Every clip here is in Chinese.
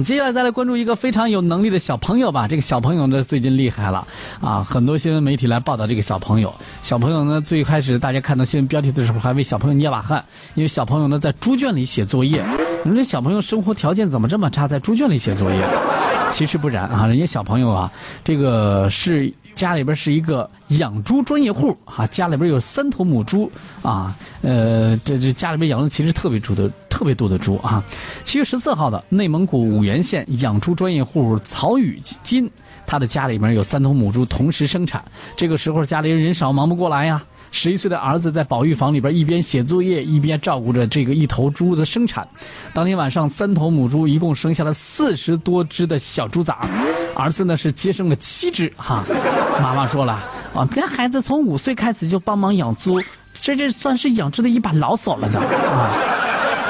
接下来再来关注一个非常有能力的小朋友吧。这个小朋友呢，最近厉害了啊！很多新闻媒体来报道这个小朋友。小朋友呢，最开始大家看到新闻标题的时候，还为小朋友捏把汗，因为小朋友呢在猪圈里写作业。你说这小朋友生活条件怎么这么差，在猪圈里写作业？其实不然啊，人家小朋友啊，这个是家里边是一个养猪专业户啊，家里边有三头母猪啊，呃，这这家里边养的其实特别猪的特别多的猪啊。七月十四号的内蒙古五原县养猪专业户曹宇金，他的家里面有三头母猪同时生产，这个时候家里人少，忙不过来呀。十一岁的儿子在保育房里边一边写作业一边照顾着这个一头猪的生产。当天晚上，三头母猪一共生下了四十多只的小猪崽儿子呢是接生了七只哈。妈妈说了啊，这孩子从五岁开始就帮忙养猪，这这算是养殖的一把老手了，呢啊。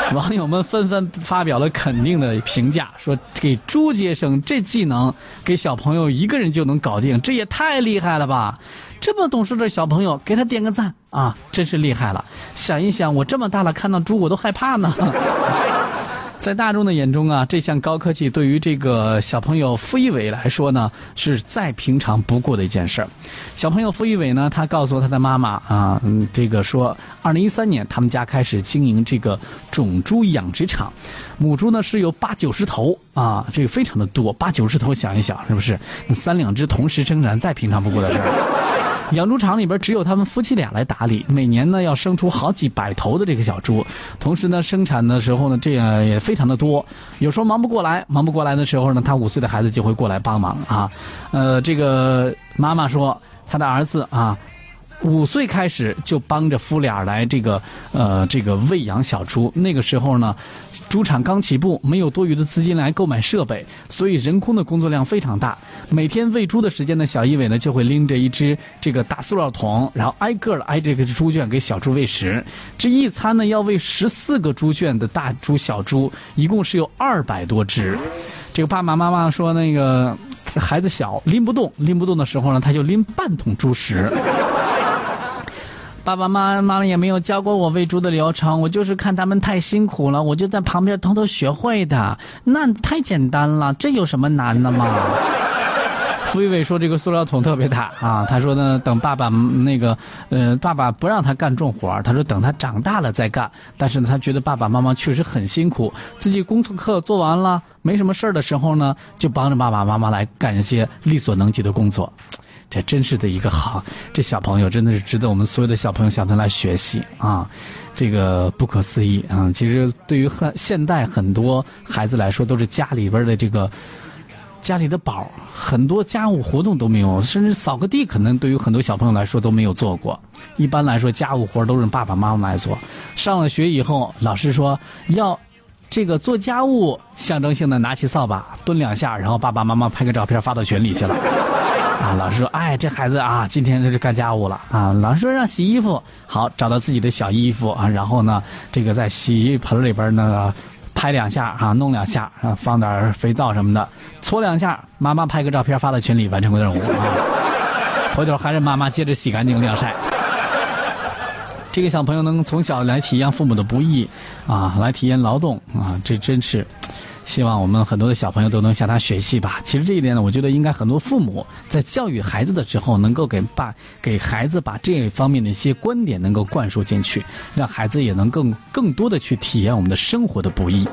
网友们纷纷发表了肯定的评价，说给猪接生这技能，给小朋友一个人就能搞定，这也太厉害了吧！这么懂事的小朋友，给他点个赞啊，真是厉害了。想一想，我这么大了，看到猪我都害怕呢。在大众的眼中啊，这项高科技对于这个小朋友付一伟来说呢，是再平常不过的一件事儿。小朋友付一伟呢，他告诉他的妈妈啊，嗯，这个说，二零一三年他们家开始经营这个种猪养殖场，母猪呢是有八九十头啊，这个非常的多，八九十头，想一想是不是？三两只同时生产，再平常不过的事儿。养猪场里边只有他们夫妻俩来打理，每年呢要生出好几百头的这个小猪，同时呢生产的时候呢这样也非常的多，有时候忙不过来，忙不过来的时候呢，他五岁的孩子就会过来帮忙啊，呃，这个妈妈说他的儿子啊。五岁开始就帮着夫俩来这个呃这个喂养小猪。那个时候呢，猪场刚起步，没有多余的资金来购买设备，所以人工的工作量非常大。每天喂猪的时间呢，小一伟呢就会拎着一只这个大塑料桶，然后挨个的挨这个猪圈给小猪喂食。这一餐呢要喂十四个猪圈的大猪小猪，一共是有二百多只。这个爸爸妈妈说，那个孩子小拎不动，拎不动的时候呢，他就拎半桶猪食。爸爸妈妈也没有教过我喂猪的流程，我就是看他们太辛苦了，我就在旁边偷偷学会的。那太简单了，这有什么难的吗？付一伟说这个塑料桶特别大啊，他说呢，等爸爸那个呃，爸爸不让他干重活他说等他长大了再干。但是呢，他觉得爸爸妈妈确实很辛苦，自己工作课做完了，没什么事儿的时候呢，就帮着爸爸妈妈来干一些力所能及的工作。这真是的一个好，这小朋友真的是值得我们所有的小朋友向他来学习啊！这个不可思议啊！其实对于很现代很多孩子来说，都是家里边的这个家里的宝，很多家务活动都没有，甚至扫个地，可能对于很多小朋友来说都没有做过。一般来说，家务活都是爸爸妈妈来做。上了学以后，老师说要这个做家务，象征性的拿起扫把蹲两下，然后爸爸妈妈拍个照片发到群里去了。啊，老师说，哎，这孩子啊，今天这是干家务了啊。老师说让洗衣服，好，找到自己的小衣服啊，然后呢，这个在洗衣盆里边呢，拍两下啊，弄两下啊，放点肥皂什么的，搓两下，妈妈拍个照片发到群里，完成个任务啊。回头还是妈妈接着洗干净晾晒。这个小朋友能从小来体验父母的不易啊，来体验劳动啊，这真是。希望我们很多的小朋友都能向他学习吧。其实这一点呢，我觉得应该很多父母在教育孩子的时候，能够给把给孩子把这方面的一些观点能够灌输进去，让孩子也能更更多的去体验我们的生活的不易。